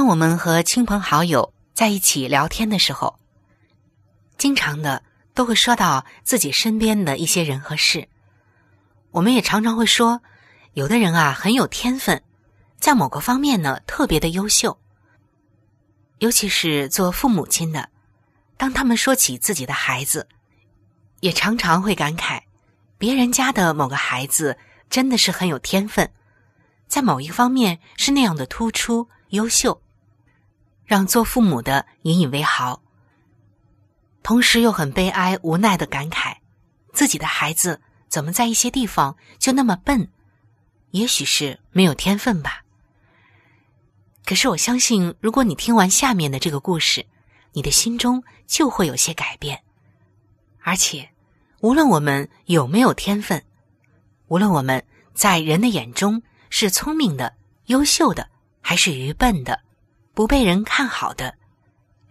当我们和亲朋好友在一起聊天的时候，经常的都会说到自己身边的一些人和事。我们也常常会说，有的人啊很有天分，在某个方面呢特别的优秀，尤其是做父母亲的。当他们说起自己的孩子，也常常会感慨，别人家的某个孩子真的是很有天分，在某一方面是那样的突出优秀，让做父母的引以为豪。同时又很悲哀无奈的感慨，自己的孩子怎么在一些地方就那么笨？也许是没有天分吧。可是我相信，如果你听完下面的这个故事。你的心中就会有些改变，而且，无论我们有没有天分，无论我们在人的眼中是聪明的、优秀的，还是愚笨的、不被人看好的，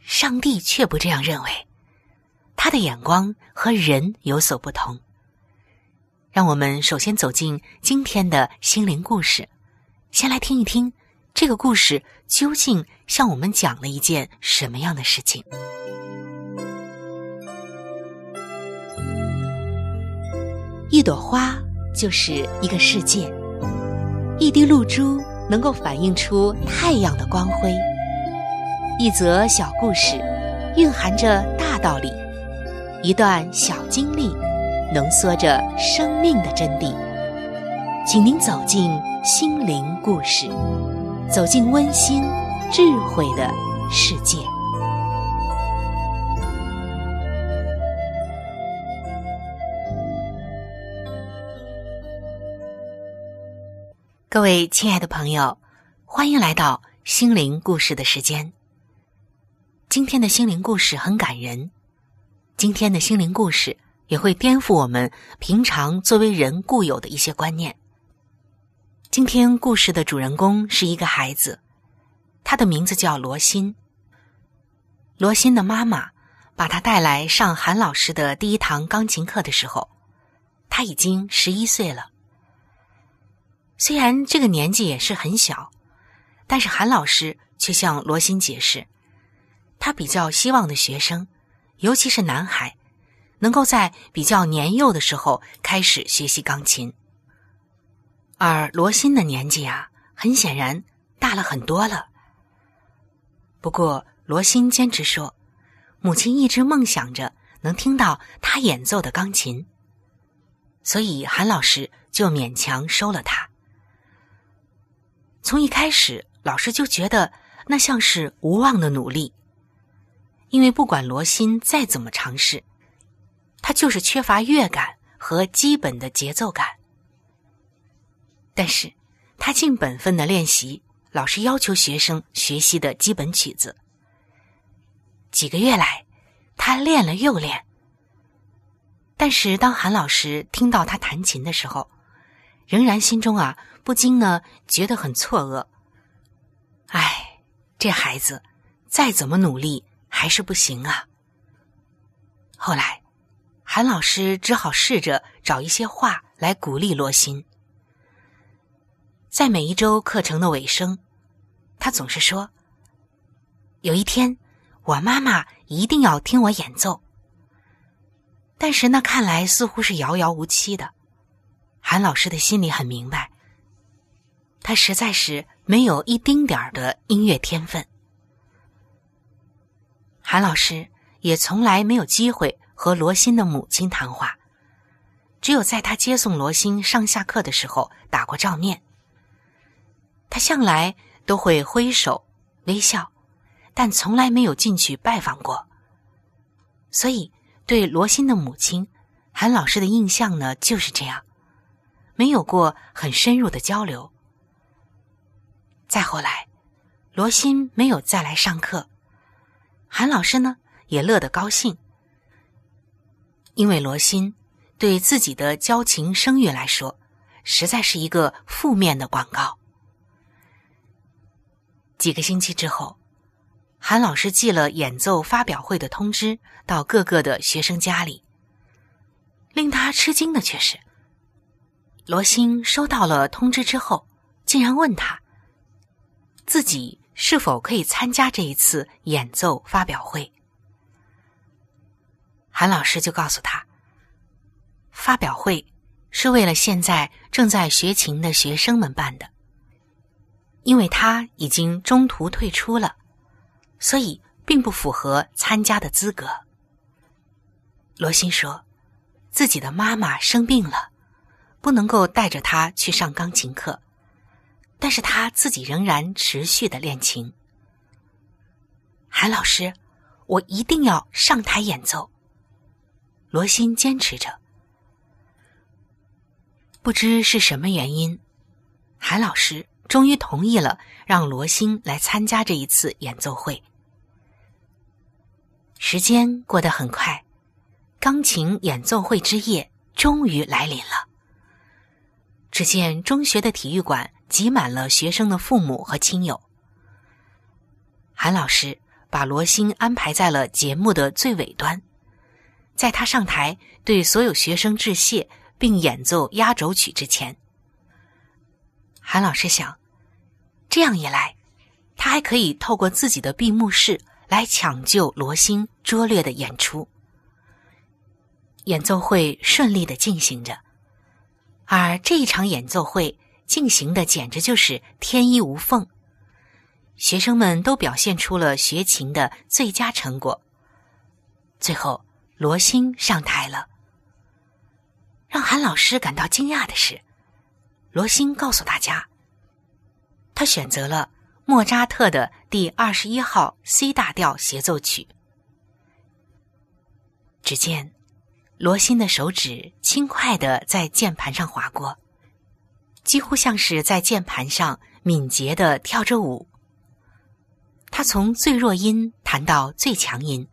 上帝却不这样认为，他的眼光和人有所不同。让我们首先走进今天的心灵故事，先来听一听。这个故事究竟向我们讲了一件什么样的事情？一朵花就是一个世界，一滴露珠能够反映出太阳的光辉，一则小故事蕴含着大道理，一段小经历浓缩着生命的真谛。请您走进心灵故事。走进温馨、智慧的世界。各位亲爱的朋友，欢迎来到心灵故事的时间。今天的心灵故事很感人，今天的心灵故事也会颠覆我们平常作为人固有的一些观念。今天故事的主人公是一个孩子，他的名字叫罗欣。罗欣的妈妈把他带来上韩老师的第一堂钢琴课的时候，他已经十一岁了。虽然这个年纪也是很小，但是韩老师却向罗欣解释，他比较希望的学生，尤其是男孩，能够在比较年幼的时候开始学习钢琴。而罗欣的年纪啊，很显然大了很多了。不过罗欣坚持说，母亲一直梦想着能听到他演奏的钢琴，所以韩老师就勉强收了他。从一开始，老师就觉得那像是无望的努力，因为不管罗欣再怎么尝试，他就是缺乏乐感和基本的节奏感。但是，他尽本分的练习老师要求学生学习的基本曲子。几个月来，他练了又练。但是，当韩老师听到他弹琴的时候，仍然心中啊不禁呢觉得很错愕。唉，这孩子再怎么努力还是不行啊。后来，韩老师只好试着找一些话来鼓励罗欣。在每一周课程的尾声，他总是说：“有一天，我妈妈一定要听我演奏。”但是那看来似乎是遥遥无期的。韩老师的心里很明白，他实在是没有一丁点儿的音乐天分。韩老师也从来没有机会和罗欣的母亲谈话，只有在他接送罗欣上下课的时候打过照面。他向来都会挥手微笑，但从来没有进去拜访过。所以，对罗欣的母亲，韩老师的印象呢就是这样，没有过很深入的交流。再后来，罗欣没有再来上课。韩老师呢也乐得高兴，因为罗欣对自己的交情声誉来说，实在是一个负面的广告。几个星期之后，韩老师寄了演奏发表会的通知到各个的学生家里。令他吃惊的却是，罗欣收到了通知之后，竟然问他自己。是否可以参加这一次演奏发表会？韩老师就告诉他，发表会是为了现在正在学琴的学生们办的，因为他已经中途退出了，所以并不符合参加的资格。罗欣说，自己的妈妈生病了，不能够带着他去上钢琴课。但是他自己仍然持续的练琴。韩老师，我一定要上台演奏。罗欣坚持着。不知是什么原因，韩老师终于同意了让罗欣来参加这一次演奏会。时间过得很快，钢琴演奏会之夜终于来临了。只见中学的体育馆。挤满了学生的父母和亲友。韩老师把罗欣安排在了节目的最尾端，在他上台对所有学生致谢并演奏压轴曲之前，韩老师想，这样一来，他还可以透过自己的闭幕式来抢救罗欣拙劣的演出。演奏会顺利的进行着，而这一场演奏会。进行的简直就是天衣无缝，学生们都表现出了学琴的最佳成果。最后，罗欣上台了。让韩老师感到惊讶的是，罗欣告诉大家，他选择了莫扎特的第二十一号 C 大调协奏曲。只见罗欣的手指轻快的在键盘上划过。几乎像是在键盘上敏捷的跳着舞。他从最弱音弹到最强音，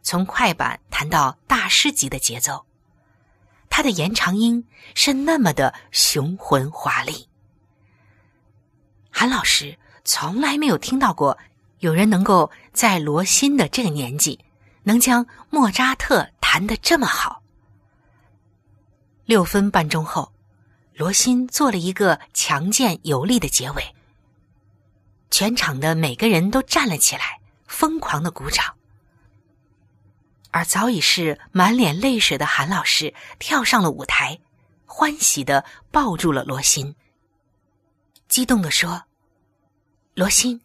从快板弹到大师级的节奏。他的延长音是那么的雄浑华丽。韩老师从来没有听到过有人能够在罗欣的这个年纪，能将莫扎特弹得这么好。六分半钟后。罗欣做了一个强健有力的结尾，全场的每个人都站了起来，疯狂的鼓掌。而早已是满脸泪水的韩老师跳上了舞台，欢喜的抱住了罗欣，激动的说：“罗欣，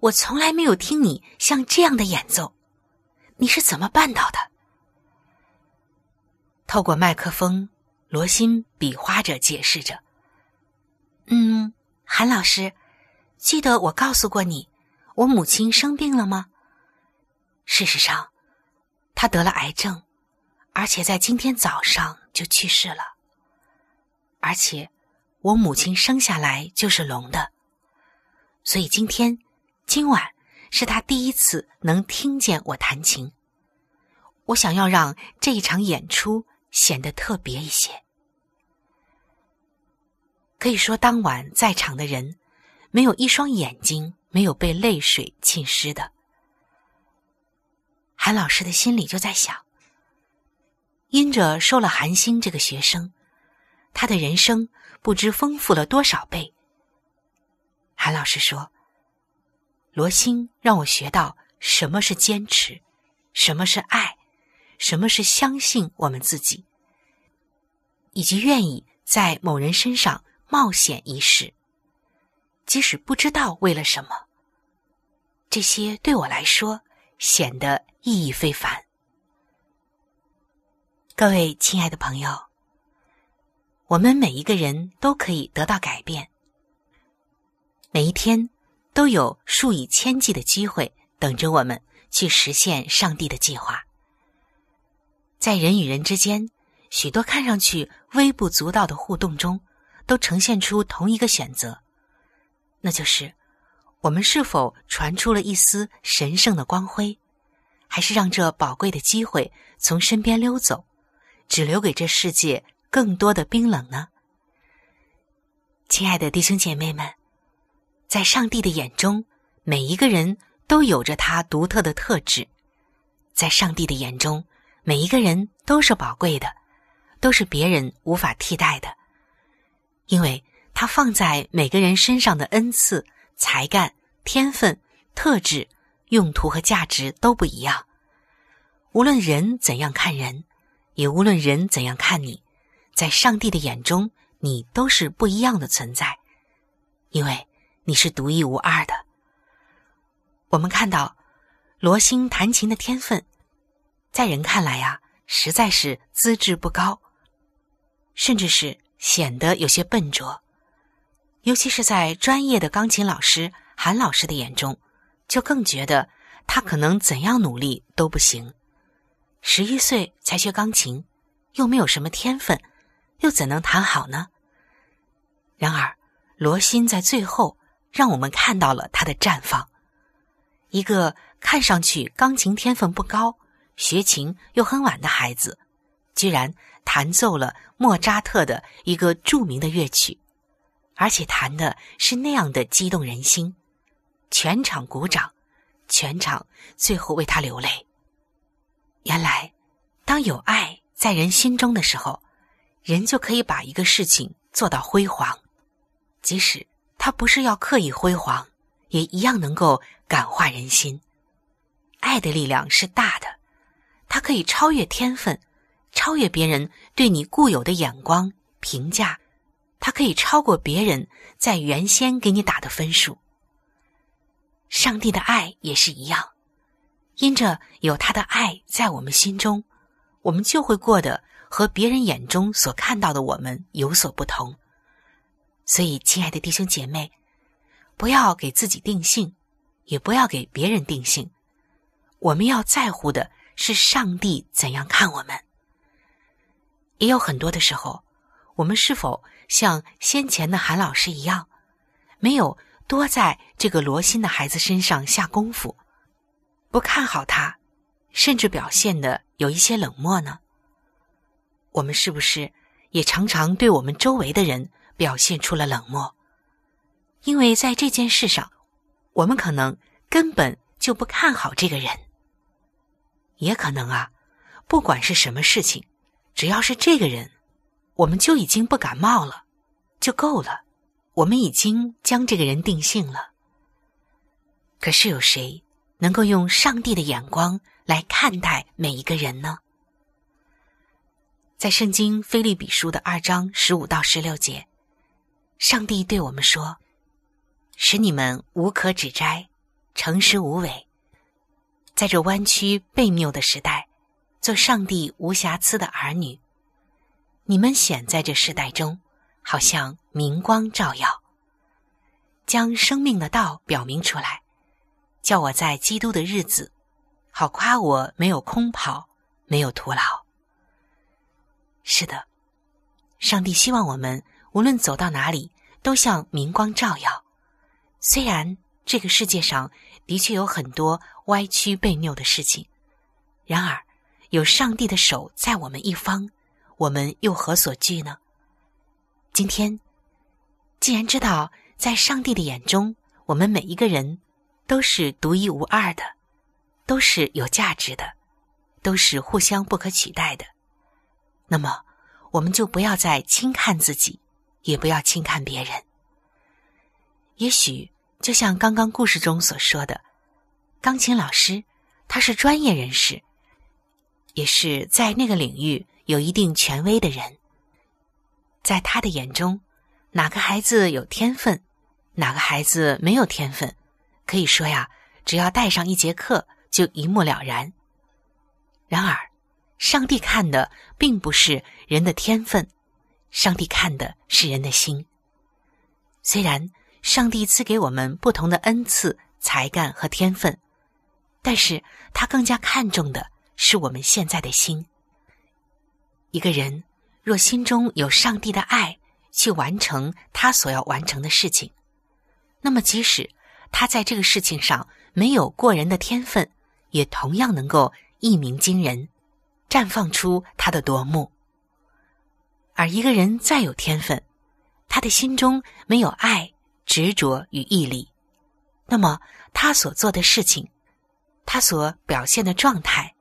我从来没有听你像这样的演奏，你是怎么办到的？”透过麦克风。罗欣比划着解释着：“嗯，韩老师，记得我告诉过你，我母亲生病了吗？事实上，她得了癌症，而且在今天早上就去世了。而且，我母亲生下来就是聋的，所以今天今晚是她第一次能听见我弹琴。我想要让这一场演出。”显得特别一些。可以说，当晚在场的人，没有一双眼睛没有被泪水浸湿的。韩老师的心里就在想：因着收了韩星这个学生，他的人生不知丰富了多少倍。韩老师说：“罗星让我学到什么是坚持，什么是爱，什么是相信我们自己，以及愿意在某人身上冒险一试，即使不知道为了什么。这些对我来说显得。”意义非凡，各位亲爱的朋友，我们每一个人都可以得到改变。每一天都有数以千计的机会等着我们去实现上帝的计划。在人与人之间，许多看上去微不足道的互动中，都呈现出同一个选择，那就是我们是否传出了一丝神圣的光辉。还是让这宝贵的机会从身边溜走，只留给这世界更多的冰冷呢？亲爱的弟兄姐妹们，在上帝的眼中，每一个人都有着他独特的特质；在上帝的眼中，每一个人都是宝贵的，都是别人无法替代的，因为他放在每个人身上的恩赐、才干、天分、特质。用途和价值都不一样。无论人怎样看人，也无论人怎样看你，在上帝的眼中，你都是不一样的存在，因为你是独一无二的。我们看到罗星弹琴的天分，在人看来呀，实在是资质不高，甚至是显得有些笨拙，尤其是在专业的钢琴老师韩老师的眼中。就更觉得他可能怎样努力都不行。十一岁才学钢琴，又没有什么天分，又怎能弹好呢？然而，罗欣在最后让我们看到了他的绽放。一个看上去钢琴天分不高、学琴又很晚的孩子，居然弹奏了莫扎特的一个著名的乐曲，而且弹的是那样的激动人心。全场鼓掌，全场最后为他流泪。原来，当有爱在人心中的时候，人就可以把一个事情做到辉煌，即使他不是要刻意辉煌，也一样能够感化人心。爱的力量是大的，它可以超越天分，超越别人对你固有的眼光评价，它可以超过别人在原先给你打的分数。上帝的爱也是一样，因着有他的爱在我们心中，我们就会过得和别人眼中所看到的我们有所不同。所以，亲爱的弟兄姐妹，不要给自己定性，也不要给别人定性。我们要在乎的是上帝怎样看我们。也有很多的时候，我们是否像先前的韩老师一样，没有？多在这个罗心的孩子身上下功夫，不看好他，甚至表现的有一些冷漠呢？我们是不是也常常对我们周围的人表现出了冷漠？因为在这件事上，我们可能根本就不看好这个人。也可能啊，不管是什么事情，只要是这个人，我们就已经不感冒了，就够了。我们已经将这个人定性了，可是有谁能够用上帝的眼光来看待每一个人呢？在圣经菲利比书的二章十五到十六节，上帝对我们说：“使你们无可指摘，诚实无伪，在这弯曲悖谬的时代，做上帝无瑕疵的儿女。你们显在这时代中。”好像明光照耀，将生命的道表明出来，叫我在基督的日子，好夸我没有空跑，没有徒劳。是的，上帝希望我们无论走到哪里，都像明光照耀。虽然这个世界上的确有很多歪曲悖谬的事情，然而有上帝的手在我们一方，我们又何所惧呢？今天，既然知道在上帝的眼中，我们每一个人都是独一无二的，都是有价值的，都是互相不可取代的。那么，我们就不要再轻看自己，也不要轻看别人。也许就像刚刚故事中所说的，钢琴老师他是专业人士，也是在那个领域有一定权威的人。在他的眼中，哪个孩子有天分，哪个孩子没有天分，可以说呀，只要带上一节课。就一目了然。然而，上帝看的并不是人的天分，上帝看的是人的心。虽然上帝赐给我们不同的恩赐、才干和天分，但是他更加看重的是我们现在的心。一个人若心中有上帝的爱，去完成他所要完成的事情，那么即使他在这个事情上没有过人的天分，也同样能够一鸣惊人，绽放出他的夺目。而一个人再有天分，他的心中没有爱、执着与毅力，那么他所做的事情，他所表现的状态，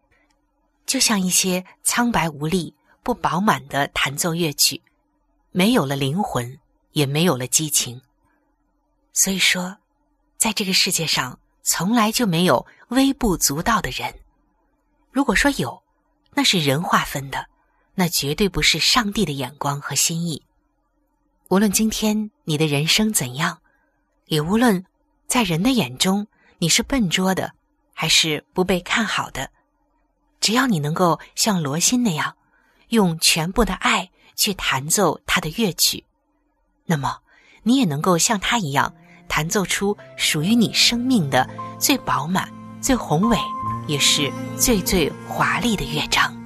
就像一些苍白无力、不饱满的弹奏乐曲，没有了灵魂，也没有了激情。所以说，在这个世界上。从来就没有微不足道的人。如果说有，那是人划分的，那绝对不是上帝的眼光和心意。无论今天你的人生怎样，也无论在人的眼中你是笨拙的，还是不被看好的，只要你能够像罗欣那样，用全部的爱去弹奏他的乐曲，那么你也能够像他一样。弹奏出属于你生命的最饱满、最宏伟，也是最最华丽的乐章。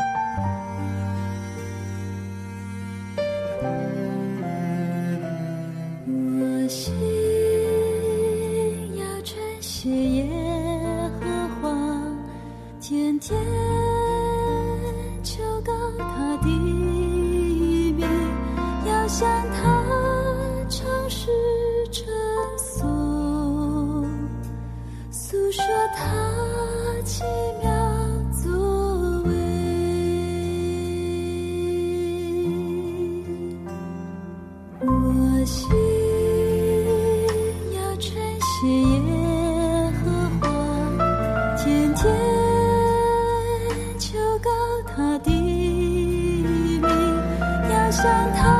想逃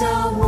的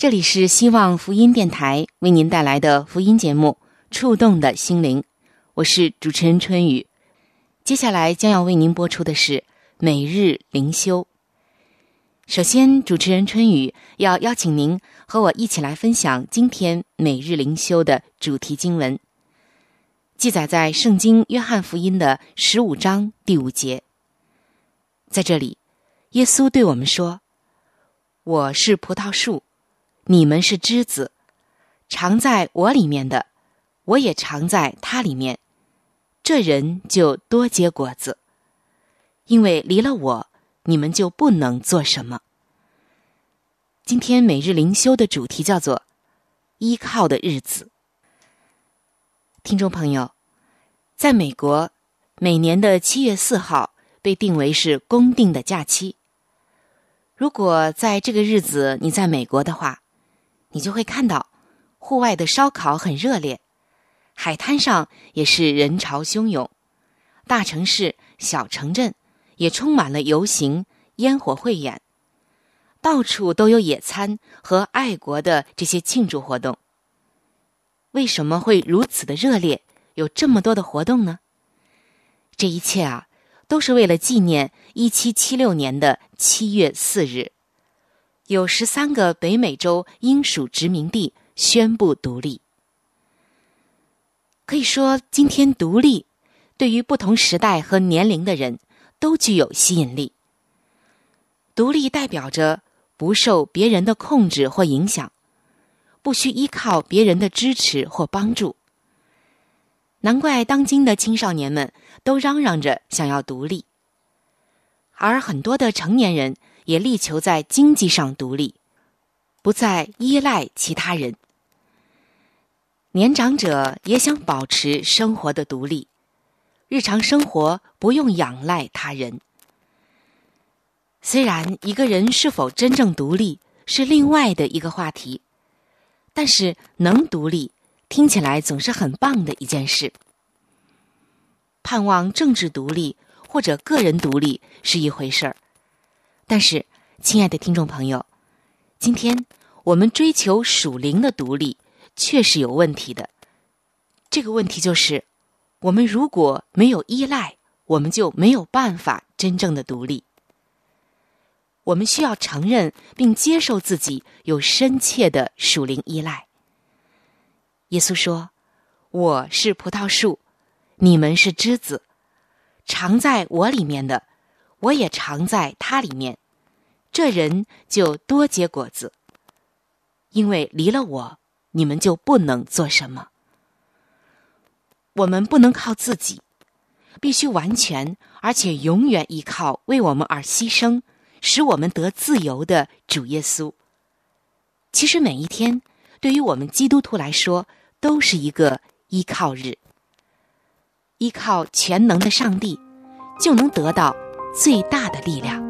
这里是希望福音电台为您带来的福音节目《触动的心灵》，我是主持人春雨。接下来将要为您播出的是每日灵修。首先，主持人春雨要邀请您和我一起来分享今天每日灵修的主题经文，记载在《圣经·约翰福音》的十五章第五节。在这里，耶稣对我们说。我是葡萄树，你们是枝子，藏在我里面的，我也藏在他里面，这人就多结果子。因为离了我，你们就不能做什么。今天每日灵修的主题叫做“依靠的日子”。听众朋友，在美国，每年的七月四号被定为是公定的假期。如果在这个日子你在美国的话，你就会看到户外的烧烤很热烈，海滩上也是人潮汹涌，大城市、小城镇也充满了游行、烟火汇演，到处都有野餐和爱国的这些庆祝活动。为什么会如此的热烈，有这么多的活动呢？这一切啊。都是为了纪念一七七六年的七月四日，有十三个北美洲英属殖民地宣布独立。可以说，今天独立对于不同时代和年龄的人都具有吸引力。独立代表着不受别人的控制或影响，不需依靠别人的支持或帮助。难怪当今的青少年们都嚷嚷着想要独立，而很多的成年人也力求在经济上独立，不再依赖其他人。年长者也想保持生活的独立，日常生活不用仰赖他人。虽然一个人是否真正独立是另外的一个话题，但是能独立。听起来总是很棒的一件事。盼望政治独立或者个人独立是一回事儿，但是，亲爱的听众朋友，今天我们追求属灵的独立，确实有问题的。这个问题就是，我们如果没有依赖，我们就没有办法真正的独立。我们需要承认并接受自己有深切的属灵依赖。耶稣说：“我是葡萄树，你们是枝子，常在我里面的，我也常在他里面。这人就多结果子，因为离了我，你们就不能做什么。我们不能靠自己，必须完全而且永远依靠为我们而牺牲，使我们得自由的主耶稣。其实每一天，对于我们基督徒来说，都是一个依靠日，依靠全能的上帝，就能得到最大的力量。